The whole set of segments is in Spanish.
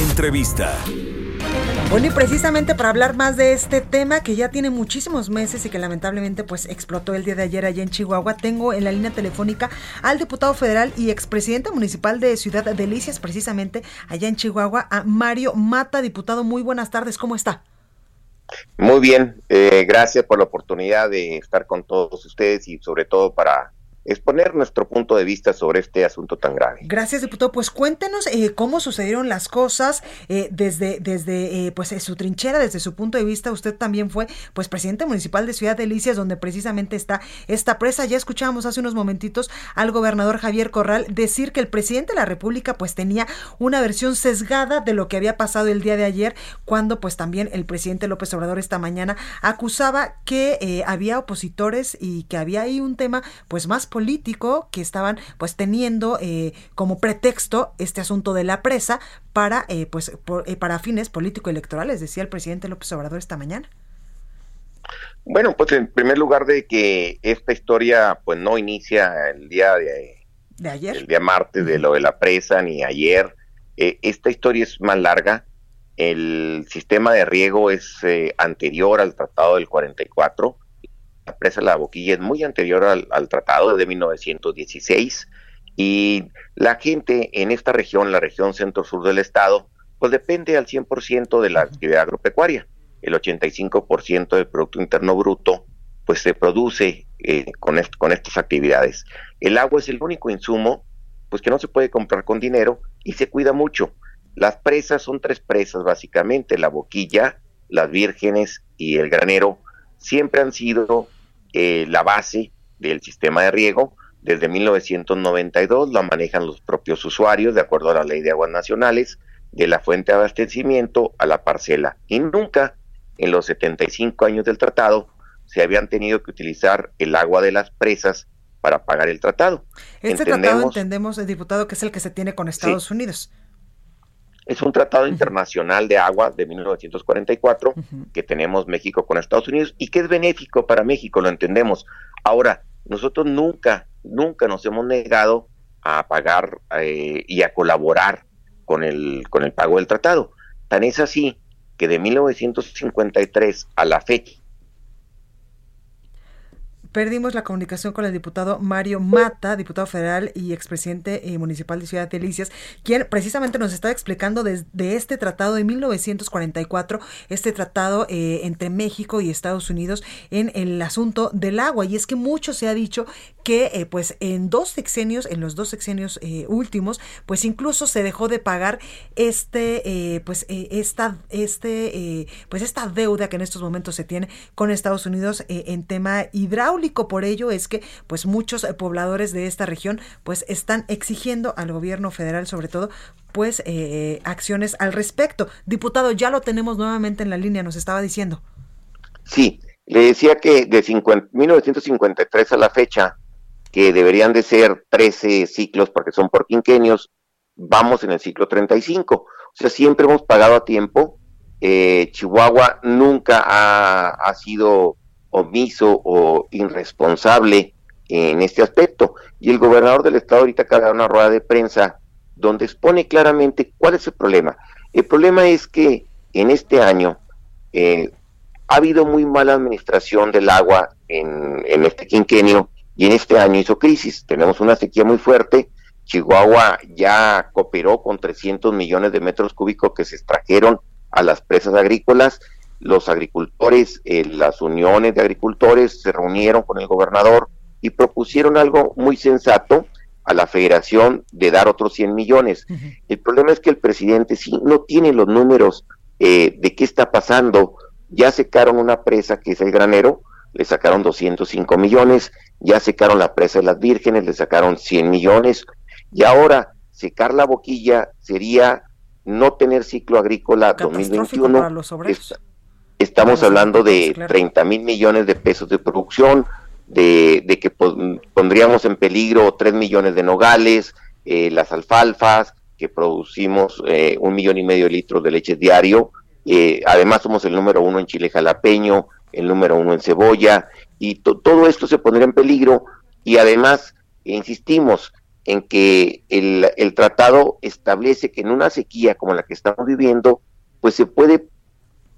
Entrevista. Bueno, y precisamente para hablar más de este tema que ya tiene muchísimos meses y que lamentablemente pues explotó el día de ayer allá en Chihuahua, tengo en la línea telefónica al diputado federal y expresidente municipal de Ciudad Delicias, precisamente allá en Chihuahua, a Mario Mata. Diputado, muy buenas tardes, ¿cómo está? Muy bien, eh, gracias por la oportunidad de estar con todos ustedes y sobre todo para exponer nuestro punto de vista sobre este asunto tan grave. Gracias, diputado. Pues cuéntenos eh, cómo sucedieron las cosas eh, desde, desde eh, pues su trinchera, desde su punto de vista. Usted también fue pues presidente municipal de Ciudad Delicias, donde precisamente está esta presa. Ya escuchábamos hace unos momentitos al gobernador Javier Corral decir que el presidente de la República pues tenía una versión sesgada de lo que había pasado el día de ayer, cuando pues también el presidente López Obrador esta mañana acusaba que había opositores y que había ahí un tema pues más político que estaban pues teniendo eh, como pretexto este asunto de la presa para eh, pues eh, para fines político electorales decía el presidente López Obrador esta mañana. Bueno pues en primer lugar de que esta historia pues no inicia el día de, de ayer. el día martes de lo de la presa ni ayer. Esta historia es más larga. El sistema de riego es anterior al tratado del 44 la presa La Boquilla es muy anterior al, tratado de 1916 y la gente en esta región, la región centro-sur del estado, pues depende al 100% de la actividad agropecuaria. El 85% del Producto Interno Bruto pues se produce eh, con, con estas actividades. El agua es el único insumo pues que no se puede comprar con dinero y se cuida mucho. Las presas son tres presas básicamente, la boquilla, las vírgenes y el granero siempre han sido eh, la base del sistema de riego. Desde 1992 la manejan los propios usuarios de acuerdo a la ley de aguas nacionales, de la fuente de abastecimiento a la parcela. Y nunca en los 75 años del tratado se habían tenido que utilizar el agua de las presas para pagar el tratado. Este tratado entendemos, el diputado, que es el que se tiene con Estados Unidos. Es un tratado internacional de agua de 1944 que tenemos México con Estados Unidos y que es benéfico para México, lo entendemos. Ahora, nosotros nunca, nunca nos hemos negado a pagar eh, y a colaborar con el, con el pago del tratado. Tan es así que de 1953 a la fecha Perdimos la comunicación con el diputado Mario Mata, diputado federal y expresidente eh, municipal de Ciudad Delicias, quien precisamente nos estaba explicando de, este tratado de 1944, este tratado eh, entre México y Estados Unidos en el asunto del agua. Y es que mucho se ha dicho que eh, pues en dos sexenios, en los dos sexenios últimos, pues incluso se dejó de pagar este, pues esta, este, pues esta deuda que en estos momentos se tiene con Estados Unidos en tema hidráulico por ello es que pues muchos eh, pobladores de esta región pues están exigiendo al gobierno federal sobre todo pues eh, acciones al respecto. Diputado, ya lo tenemos nuevamente en la línea, nos estaba diciendo. Sí, le decía que de 1953 a la fecha, que deberían de ser 13 ciclos porque son por quinquenios, vamos en el ciclo 35. O sea, siempre hemos pagado a tiempo. Eh, Chihuahua nunca ha, ha sido omiso o irresponsable en este aspecto. Y el gobernador del estado ahorita acaba una rueda de prensa donde expone claramente cuál es el problema. El problema es que en este año eh, ha habido muy mala administración del agua en, en este quinquenio y en este año hizo crisis. Tenemos una sequía muy fuerte. Chihuahua ya cooperó con 300 millones de metros cúbicos que se extrajeron a las presas agrícolas los agricultores, eh, las uniones de agricultores se reunieron con el gobernador y propusieron algo muy sensato a la federación de dar otros 100 millones. El problema es que el presidente sí no tiene los números eh, de qué está pasando. Ya secaron una presa que es el granero, le sacaron 205 millones, ya secaron la presa de las vírgenes, le sacaron 100 millones, y ahora secar la boquilla sería no tener ciclo agrícola 2021. Para los obreros. Estamos hablando de 30 mil millones de pesos de producción, de, de que pondríamos en peligro 3 millones de nogales, eh, las alfalfas, que producimos eh, un millón y medio de litros de leche diario. Eh, además somos el número uno en chile jalapeño, el número uno en cebolla, y todo esto se pondría en peligro. Y además, insistimos en que el, el tratado establece que en una sequía como la que estamos viviendo, pues se puede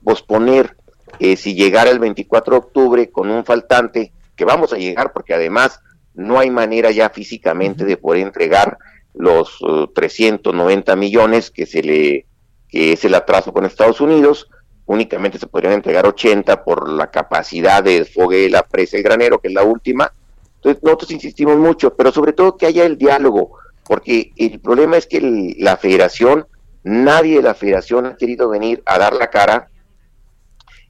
posponer eh, si llegara el 24 de octubre con un faltante, que vamos a llegar porque además no hay manera ya físicamente de poder entregar los 390 uh, millones que se le que es el atraso con Estados Unidos, únicamente se podrían entregar 80 por la capacidad de desfogue de la presa y granero, que es la última. Entonces nosotros insistimos mucho, pero sobre todo que haya el diálogo, porque el problema es que la federación, nadie de la federación ha querido venir a dar la cara,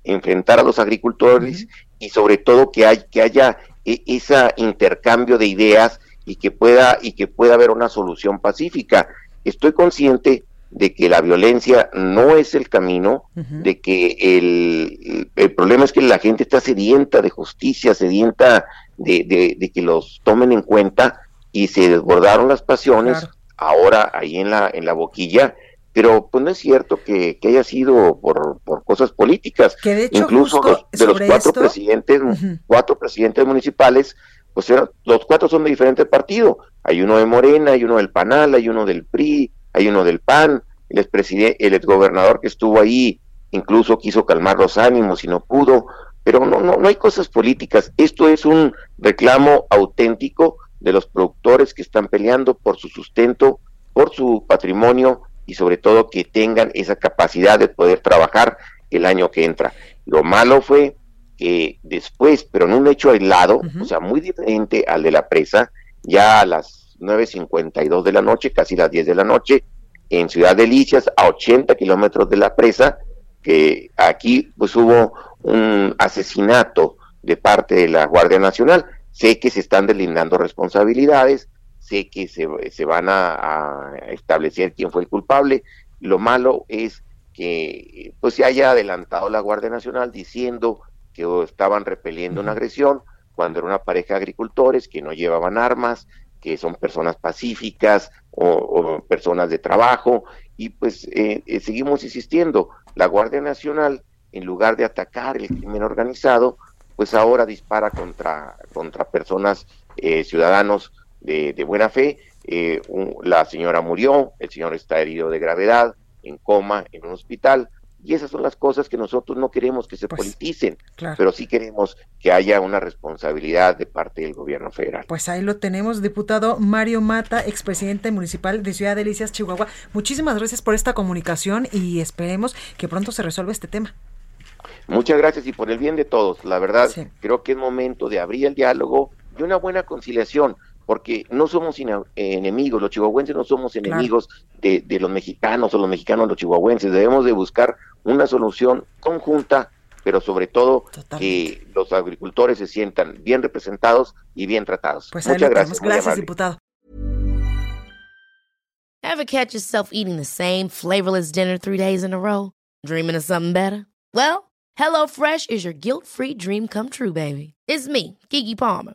enfrentar a los agricultores y sobre todo que, hay, que haya e, ese intercambio de ideas y que pueda y que pueda haber una solución pacífica. Estoy consciente de que la violencia no es el camino, de que el, el, problema es que la gente está sedienta de justicia, sedienta de, de, que los tomen en cuenta y se desbordaron las pasiones ahora ahí en la, en la boquilla, pero pues no es cierto que, que haya sido por, por, cosas políticas. Que de hecho, Incluso de los cuatro presidentes, cuatro presidentes municipales pues los cuatro son de diferente partido. Hay uno de Morena, hay uno del Panal, hay uno del PRI, hay uno del PAN. El expresidente, el exgobernador que estuvo ahí incluso quiso calmar los ánimos y no pudo. Pero no, no, no hay cosas políticas. Esto es un reclamo auténtico de los productores que están peleando por su sustento, por su patrimonio y sobre todo que tengan esa capacidad de poder trabajar el año que entra. Lo malo fue que después, pero en un hecho aislado, o sea, muy diferente al de la presa, ya a las 9.52 de la noche, casi las 10 de la noche, en Ciudad Delicias, a 80 kilómetros de la presa, que aquí pues hubo un asesinato de parte de la Guardia Nacional. Sé que se están deslindando responsabilidades, sé que se, se van a, a, establecer quién fue el culpable. Lo malo es que pues se haya adelantado la Guardia Nacional diciendo que estaban repeliendo una agresión, cuando era una pareja de agricultores que no llevaban armas, que son personas pacíficas o, personas de trabajo, y pues eh, eh, seguimos insistiendo, la Guardia Nacional, en lugar de atacar el crimen organizado, pues ahora dispara contra, contra personas, eh, ciudadanos de, de, buena fe. la señora murió, el señor está herido de gravedad, en coma, en un hospital. Y esas son las cosas que nosotros no queremos que se pues, politicen, pero sí queremos que haya una responsabilidad de parte del gobierno federal. Pues ahí lo tenemos, diputado Mario Mata, expresidente municipal de Ciudad Delicias, Chihuahua. Muchísimas gracias por esta comunicación y esperemos que pronto se resuelva este tema. Muchas gracias y por el bien de todos. La verdad, creo que es momento de abrir el diálogo y una buena conciliación porque no somos enemigos, los chihuahuenses no somos enemigos de, de, los mexicanos o los mexicanos los chihuahuenses, debemos de buscar una solución conjunta, pero sobre todo que los agricultores se sientan bien representados y bien tratados. Pues Muchas gracias. Gracias, diputado. Ever catch yourself eating the same flavorless dinner three days in a row? Dreaming of something better? Well, HelloFresh is your guilt-free dream come true, baby. It's me, Kiki Palmer.